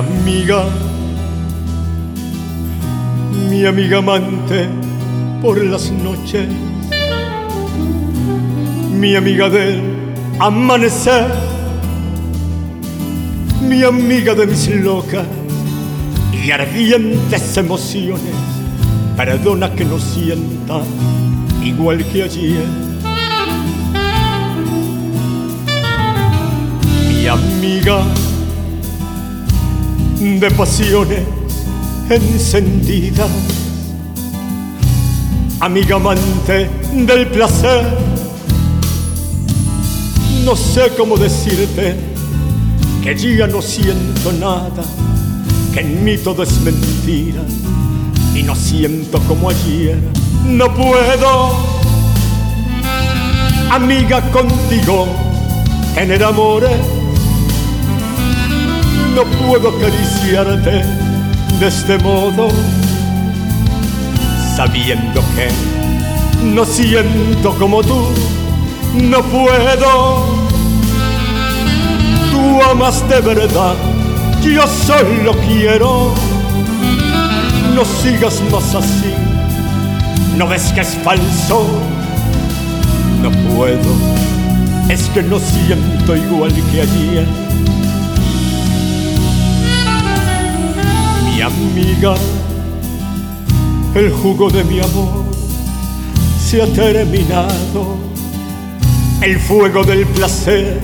amiga, mi amiga amante por las noches, mi amiga del amanecer, mi amiga de mis locas y ardientes emociones, perdona que no sienta igual que ayer. Mi amiga de pasiones encendidas, amiga amante del placer. No sé cómo decirte que ya no siento nada, que en mí todo es mentira y no siento como ayer. No puedo, amiga, contigo tener amores no puedo acariciarte de este modo, sabiendo que no siento como tú, no puedo. Tú amas de verdad, yo solo quiero. No sigas más así, no ves que es falso. No puedo, es que no siento igual que ayer amiga, el jugo de mi amor se ha terminado, el fuego del placer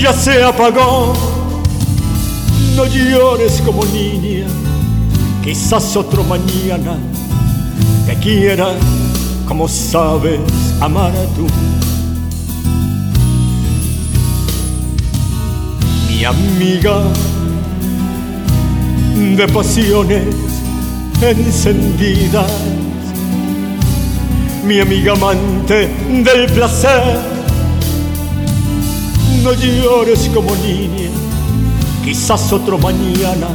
ya se apagó. No llores como niña, quizás otro mañana te quiera como sabes amar a tú. Mi amiga, de pasiones encendidas. Mi amiga amante del placer, no llores como niña, quizás otro mañana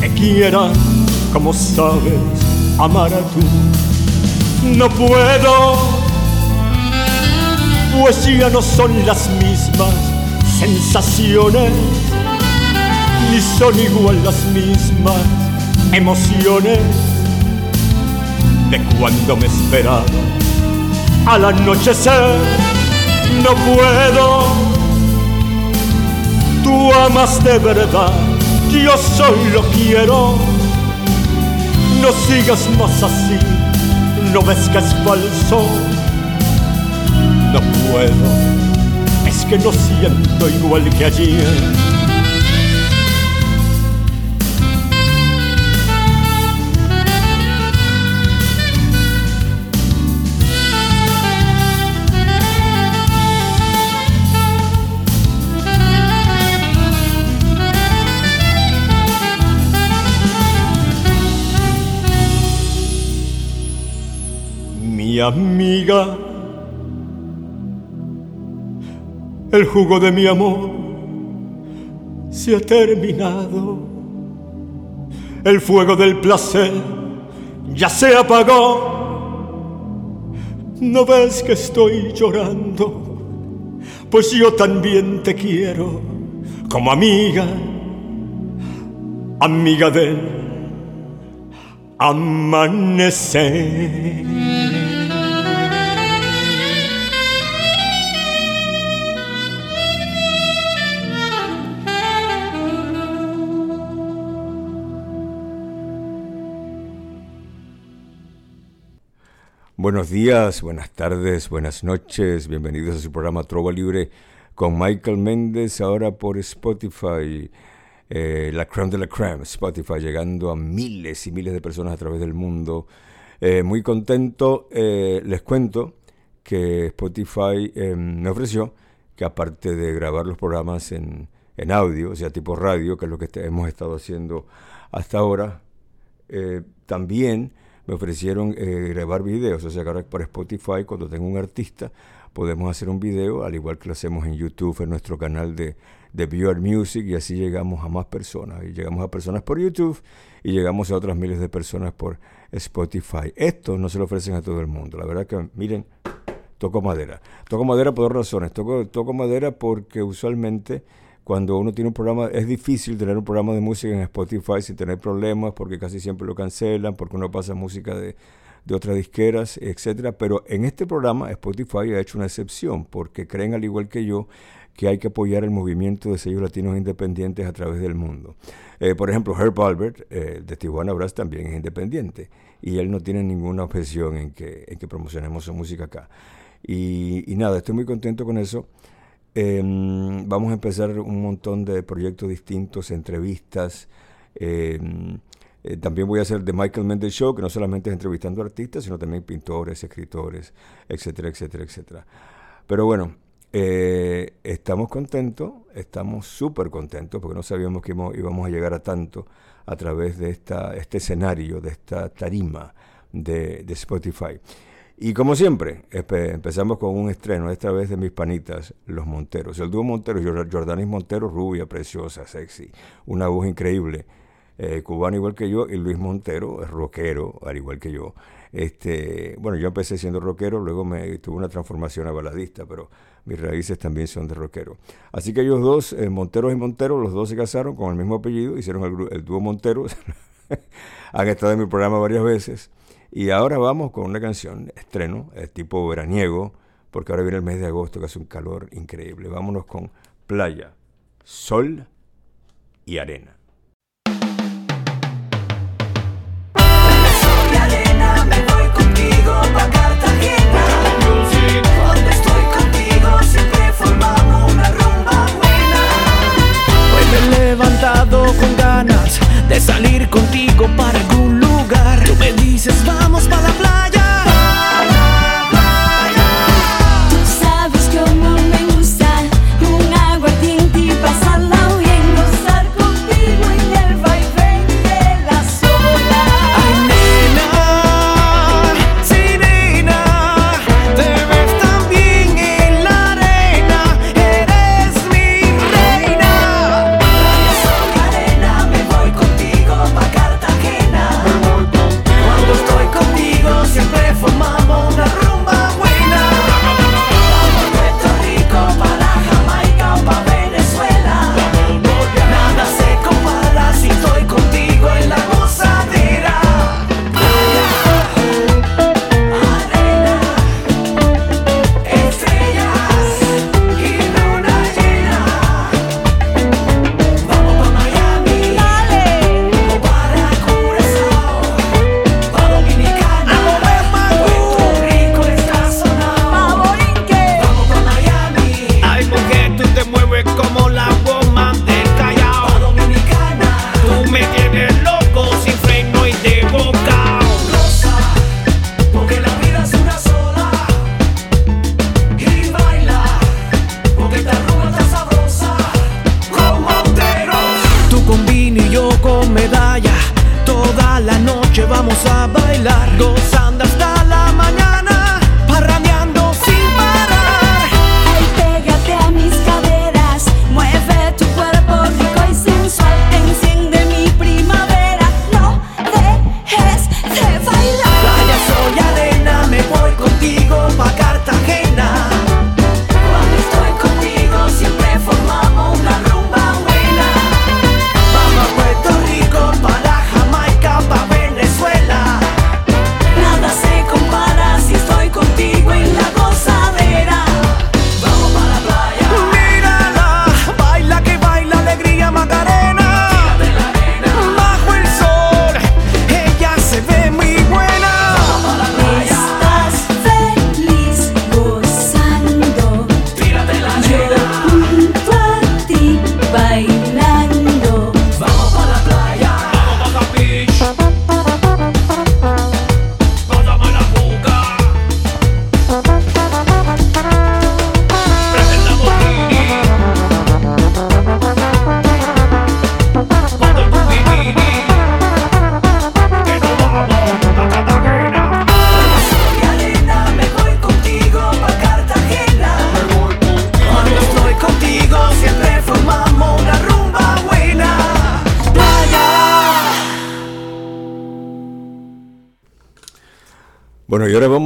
te quiera como sabes amar a tú. No puedo, pues ya no son las mismas sensaciones ni son igual las mismas emociones de cuando me esperaba al anochecer. No puedo, tú amas de verdad, yo solo quiero. No sigas más así, no ves que es falso. No puedo, es que no siento igual que ayer. Amiga, el jugo de mi amor se ha terminado, el fuego del placer ya se apagó. ¿No ves que estoy llorando? Pues yo también te quiero como amiga, amiga del amanecer. Buenos días, buenas tardes, buenas noches, bienvenidos a su programa Trova Libre con Michael Méndez, ahora por Spotify, eh, la creme de la creme, Spotify, llegando a miles y miles de personas a través del mundo. Eh, muy contento, eh, les cuento que Spotify me ofreció que aparte de grabar los programas en, en, audio, o sea, tipo radio, que es lo que hemos estado haciendo hasta ahora, también me ofrecieron eh, grabar videos, o sea que ahora por Spotify, cuando tengo un artista, podemos hacer un video, al igual que lo hacemos en YouTube, en nuestro canal de, de Viewer Music, y así llegamos a más personas. Y llegamos a personas por YouTube y llegamos a otras miles de personas por Spotify. Esto no se lo ofrecen a todo el mundo. La verdad que, miren, toco madera. Toco madera por dos razones. Toco, toco madera porque usualmente cuando uno tiene un programa, es difícil tener un programa de música en Spotify sin tener problemas, porque casi siempre lo cancelan, porque uno pasa música de, de otras disqueras, etcétera. Pero en este programa Spotify ha hecho una excepción, porque creen al igual que yo que hay que apoyar el movimiento de sellos latinos independientes a través del mundo. Eh, por ejemplo, Herb Albert eh, de Tijuana Brass también es independiente y él no tiene ninguna objeción en que, en que promocionemos su música acá. Y, y nada, estoy muy contento con eso. Em, vamos a empezar un montón de proyectos distintos, entrevistas. Em, eh, también voy a hacer The Michael Mendes Show, que no solamente es entrevistando artistas, sino también pintores, escritores, etcétera, etcétera, etcétera. Pero bueno, eh, estamos contentos, estamos súper contentos, porque no sabíamos que íbamos a llegar a tanto a través de esta, este escenario, de esta tarima de Spotify. Y como siempre, empezamos con un estreno, esta vez de mis panitas, Los Monteros. El dúo Montero, Jordanis Montero, rubia, preciosa, sexy, una voz increíble, eh, cubano igual que yo, y Luis Montero rockero, al igual que yo. Este, bueno, yo empecé siendo rockero, luego me tuve una transformación a baladista, pero mis raíces también son de rockero. Así que ellos dos, eh, Monteros y Montero, los dos se casaron con el mismo apellido, hicieron el, el dúo Monteros, han estado en mi programa varias veces. Y ahora vamos con una canción, estreno, tipo veraniego, porque ahora viene el mes de agosto que hace un calor increíble. Vámonos con playa, sol y arena. Sol y arena, me voy contigo pa' Cartagena. Cuando estoy contigo siempre formamos una rumba buena. Hoy me he levantado con ganas de salir contigo para algún lugar. Tú me dices, vamos para la playa.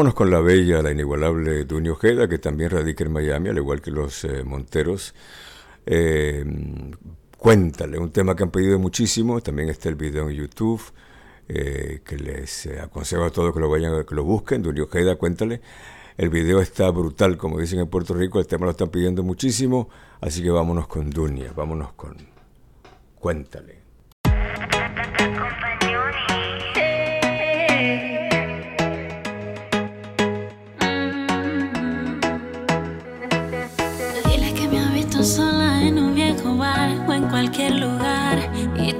Vámonos con la bella, la inigualable Duny Ojeda, que también radica en Miami, al igual que los eh, Monteros. Eh, cuéntale, un tema que han pedido muchísimo. También está el video en YouTube, eh, que les aconsejo a todos que lo vayan, que lo busquen. Dunia Ojeda, cuéntale. El video está brutal, como dicen en Puerto Rico, el tema lo están pidiendo muchísimo, así que vámonos con Dunia, vámonos con Cuéntale. Sola en un viejo bar o en cualquier lugar. Y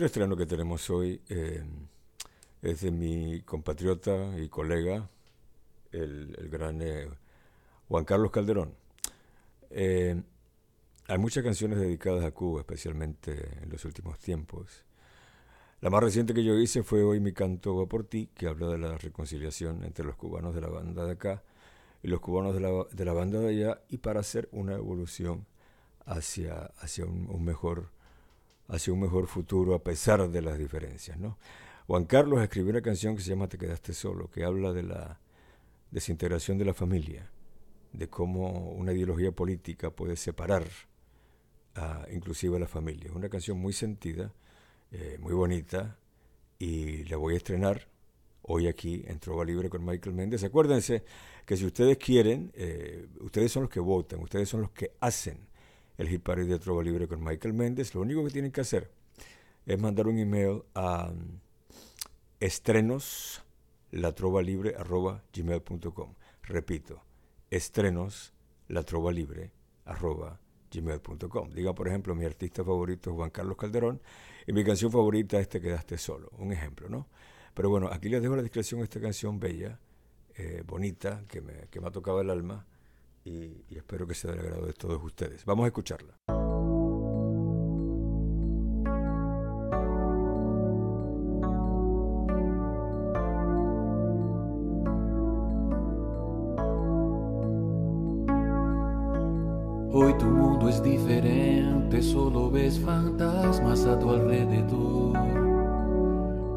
otro estreno que tenemos hoy eh, es de mi compatriota y colega, el, el gran eh, Juan Carlos Calderón. Eh, hay muchas canciones dedicadas a Cuba, especialmente en los últimos tiempos. La más reciente que yo hice fue Hoy mi canto va por ti, que habla de la reconciliación entre los cubanos de la banda de acá y los cubanos de la, de la banda de allá, y para hacer una evolución hacia, hacia un, un mejor hacia un mejor futuro a pesar de las diferencias. ¿no? Juan Carlos escribió una canción que se llama Te quedaste solo, que habla de la desintegración de la familia, de cómo una ideología política puede separar inclusive a la familia. Una canción muy sentida, eh, muy bonita, y la voy a estrenar hoy aquí en Trova Libre con Michael Méndez. Acuérdense que si ustedes quieren, eh, ustedes son los que votan, ustedes son los que hacen el hit party de Trova Libre con Michael Méndez. Lo único que tienen que hacer es mandar un email a um, estrenos gmail.com Repito, estrenos gmail.com Diga, por ejemplo, mi artista favorito es Juan Carlos Calderón y mi canción favorita es Te quedaste solo. Un ejemplo, ¿no? Pero bueno, aquí les dejo la descripción de esta canción bella, eh, bonita, que me, que me ha tocado el alma y, espero que sea del agrado de todos ustedes. Vamos a escucharla. Hoy tu mundo es diferente, solo ves fantasmas a tu alrededor.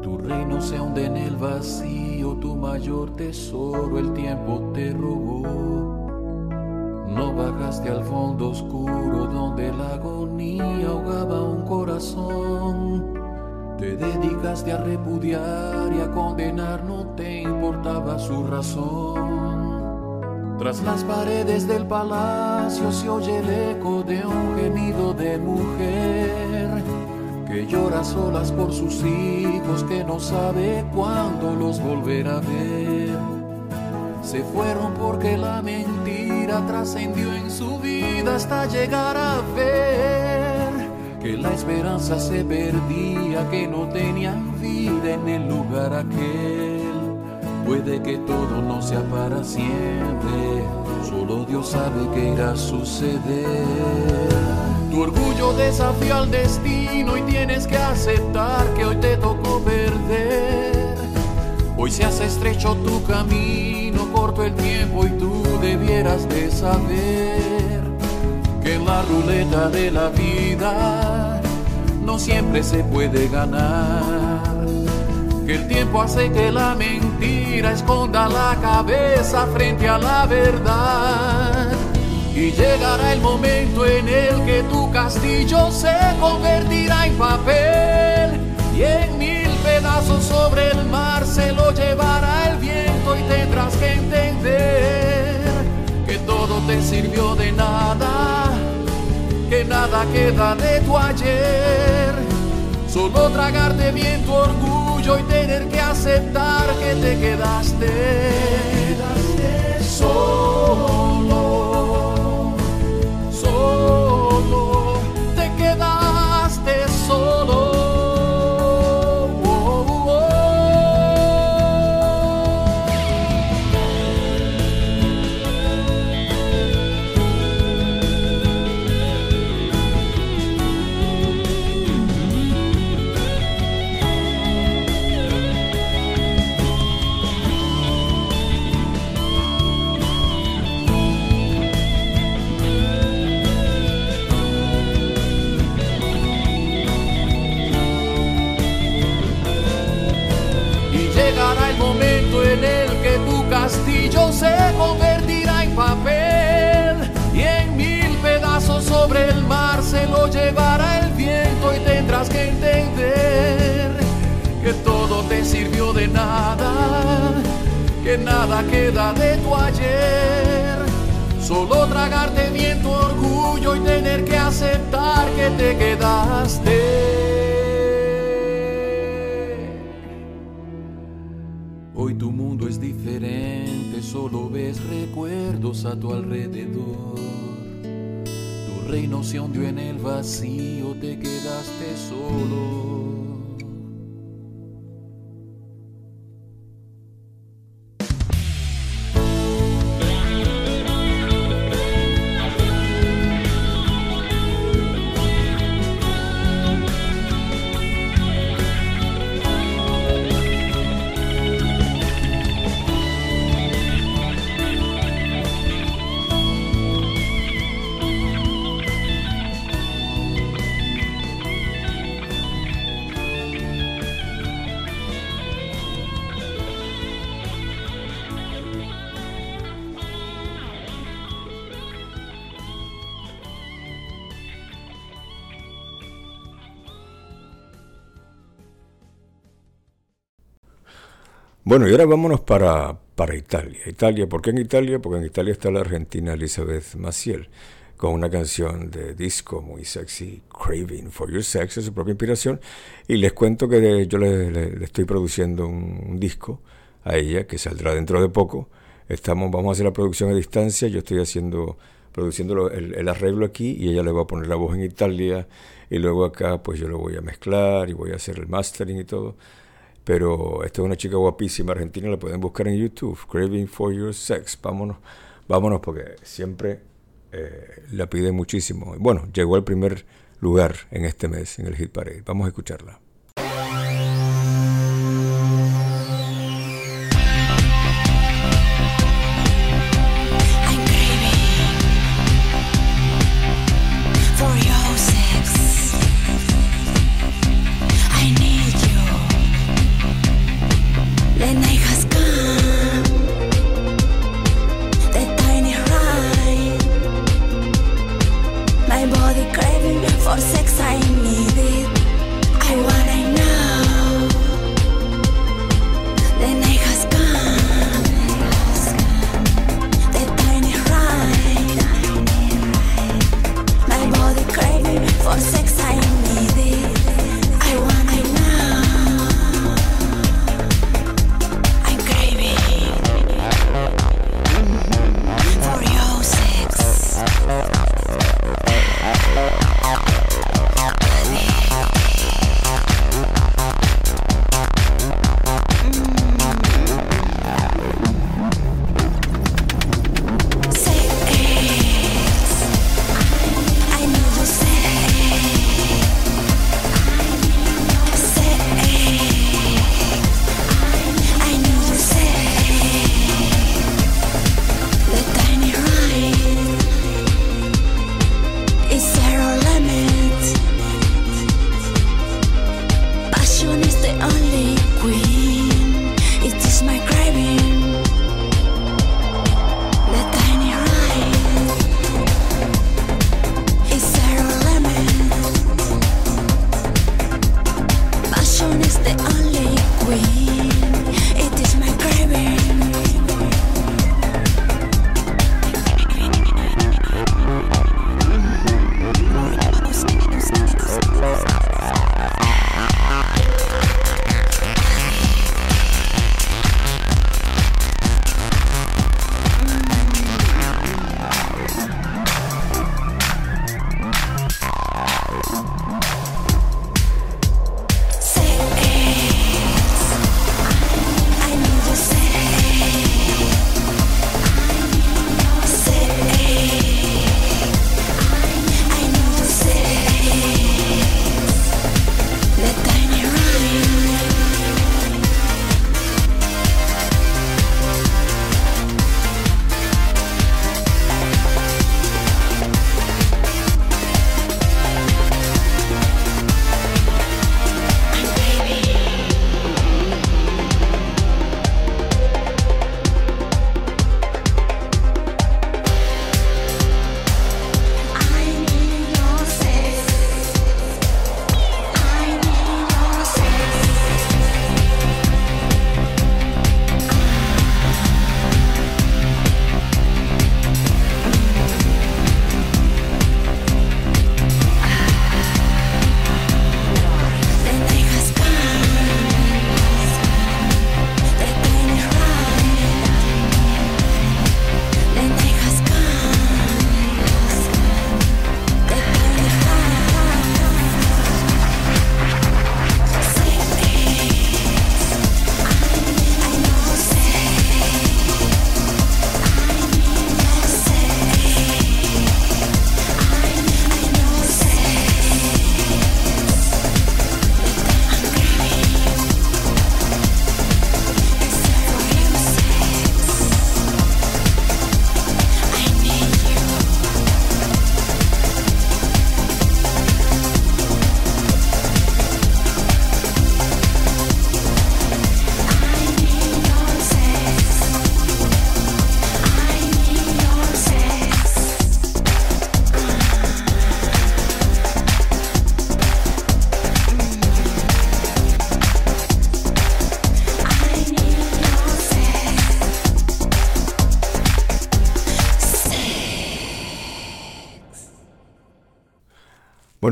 Tu reino se hunde en el vacío, tu mayor tesoro el tiempo te robó. No bajaste al fondo oscuro donde la agonía ahogaba un corazón. Te dedicaste a repudiar y a condenar, no te importaba su razón. Tras las paredes del palacio se oye el eco de un gemido de mujer que llora solas por sus hijos que no sabe cuándo los volverá a ver. Se fueron porque la mentira trascendió en su vida hasta llegar a ver que la esperanza se perdía, que no tenían vida en el lugar aquel. Puede que todo no sea para siempre, solo Dios sabe qué irá a suceder. Tu orgullo desafía al destino y tienes que aceptar que hoy te tocó perder. Hoy se hace estrecho tu camino, corto el tiempo y tú debieras de saber que en la ruleta de la vida no siempre se puede ganar que el tiempo hace que la mentira esconda la cabeza frente a la verdad. Y llegará el momento en el que tu castillo se convertirá en papel pedazos sobre el mar se lo llevará el viento y tendrás que entender que todo te sirvió de nada, que nada queda de tu ayer, solo tragarte bien tu orgullo y tener que aceptar que te quedaste, quedaste solo, nada queda de tu ayer. Solo tragarte bien tu orgullo y tener que aceptar que te quedaste. solo ves recuerdos a tu alrededor. Tu reino se hundió en el vacío, te quedaste solo. Bueno, y ahora vámonos para, para Italia. Italia, ¿por qué en Italia? Porque en Italia está la argentina Elizabeth Maciel con una canción de disco muy sexy, Craving for Your Sex, es su propia inspiración. Y les cuento que yo le, estoy produciendo un, disco a ella que saldrá dentro de poco. Estamos, vamos a hacer la producción a distancia, yo estoy haciendo produciendo el, el, arreglo aquí y ella le va a poner la voz en Italia y luego acá pues yo lo voy a mezclar y voy a hacer el mastering y todo. Pero esta es una chica guapísima argentina, la pueden buscar en YouTube, Craving for Your Sex. Vámonos, vámonos porque siempre eh, la pide muchísimo. Bueno, llegó al primer lugar en este mes en el Hit Parade. Vamos a escucharla.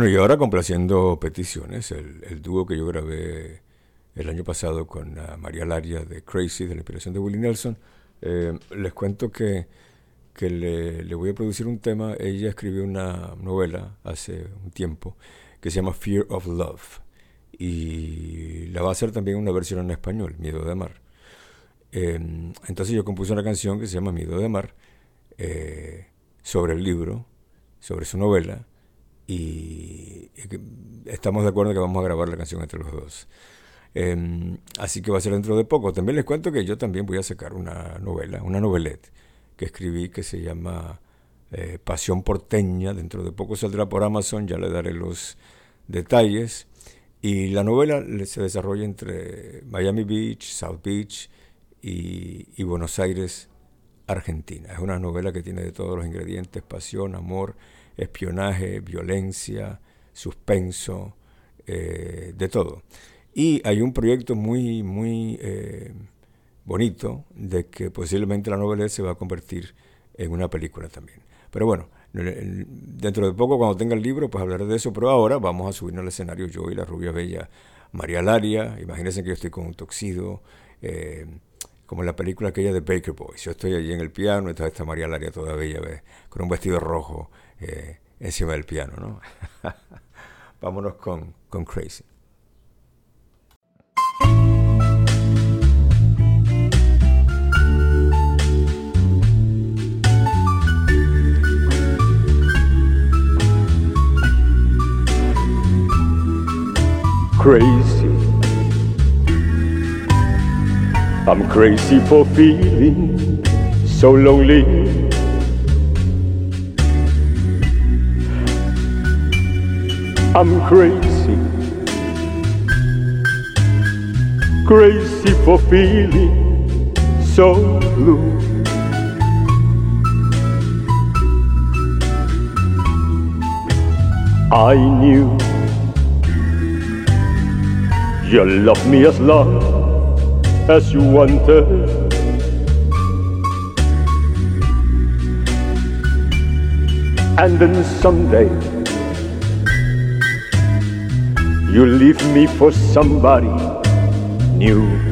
Bueno, y ahora complaciendo peticiones, el, el dúo que yo grabé el año pasado con uh, María Laria de Crazy, de la inspiración de Willie Nelson, eh, les cuento que, que le, le, voy a producir un tema. Ella escribió una novela hace un tiempo que se llama Fear of Love y la va a hacer también una versión en español, Miedo de Mar. Eh, entonces yo compuse una canción que se llama Miedo de Mar eh, sobre el libro, sobre su novela y, estamos de acuerdo que vamos a grabar la canción entre los dos. Eh, así que va a ser dentro de poco. También les cuento que yo también voy a sacar una novela, una novelette que escribí que se llama eh, Pasión Porteña. Dentro de poco saldrá por Amazon, ya le daré los detalles. Y la novela se desarrolla entre Miami Beach, South Beach y Buenos Aires, Argentina. Es una novela que tiene de todos los ingredientes, pasión, amor, espionaje, violencia, suspenso, eh, de todo. Y hay un proyecto muy, muy eh, bonito de que posiblemente la novela se va a convertir en una película también. Pero bueno, dentro de poco cuando tenga el libro pues hablaré de eso, pero ahora vamos a subirnos al escenario yo y la rubia bella María Laria, imagínense que yo estoy con un toxido, eh, como en la película aquella de Baker Boys, yo estoy allí en el piano, y está María Laria toda bella, con un vestido rojo eh, encima del piano, ¿no? Vámonos con, con Crazy. crazy. I'm crazy for feeling so lonely. I'm crazy, crazy for feeling so blue. I knew you love me as long as you wanted. And then someday you leave me for somebody new.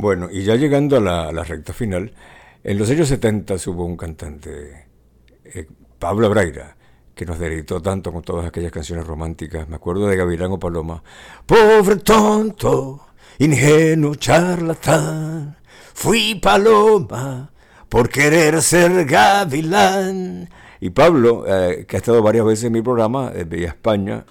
Bueno, y ya llegando a la, recta final, en los años 70 hubo un cantante, eh, Pablo Braira, que nos deleitó tanto con todas aquellas canciones románticas. Me acuerdo de Gavilán o Paloma. Pobre tonto, ingenuo charlatán, fui paloma por querer ser gavilán. Y Pablo, eh, que ha estado varias veces en mi programa, eh, vía España,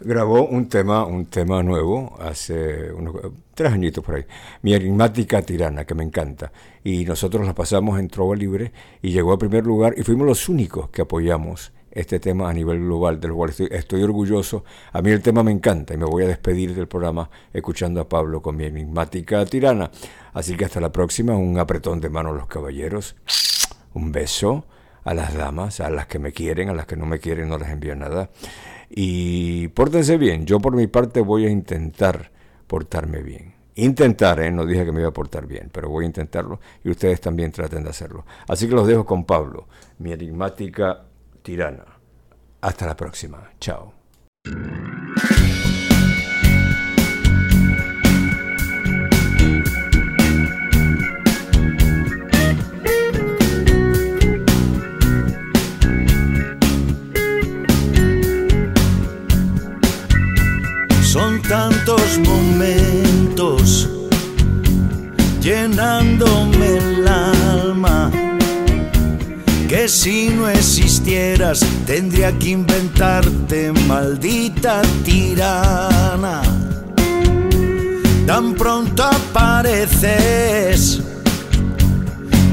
grabó un tema, un tema nuevo hace unos tres añitos por ahí. Mi enigmática tirana, que me encanta. Y nosotros la pasamos en Trova Libre y llegó a primer lugar y fuimos los únicos que apoyamos este tema a nivel global, del cual estoy, estoy orgulloso. A mí el tema me encanta y me voy a despedir del programa escuchando a Pablo con mi enigmática tirana. Así que hasta la próxima, un apretón de manos los caballeros, un beso a las damas, a las que me quieren, a las que no me quieren no les envío nada. Y pórtense bien, yo por mi parte voy a intentar portarme bien. Intentar, ¿eh? no dije que me iba a portar bien, pero voy a intentarlo y ustedes también traten de hacerlo. Así que los dejo con Pablo, mi enigmática tirana. Hasta la próxima. Chao. Tantos momentos llenándome el alma que si no existieras tendría que inventarte maldita tirana. Tan pronto apareces,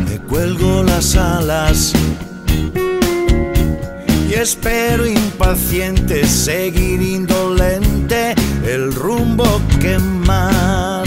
me cuelgo las alas espero impaciente seguir indolente el rumbo que marcas.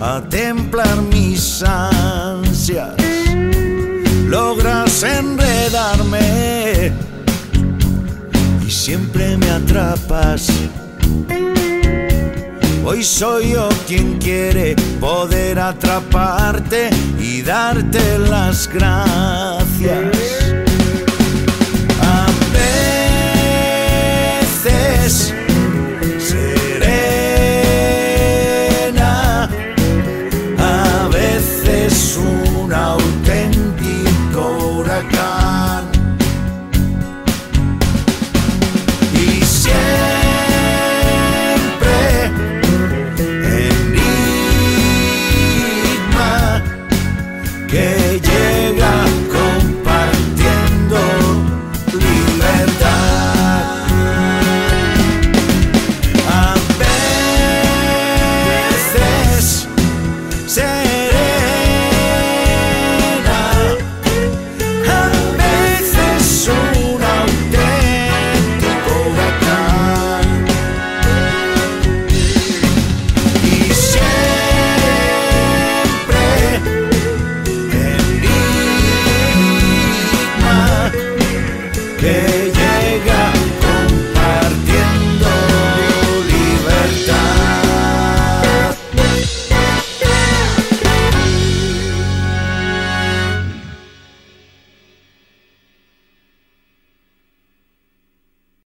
A templar mis ansias. Logras enredarme y siempre me atrapas. Hoy soy yo quien quiere poder atraparte y darte las gracias. America.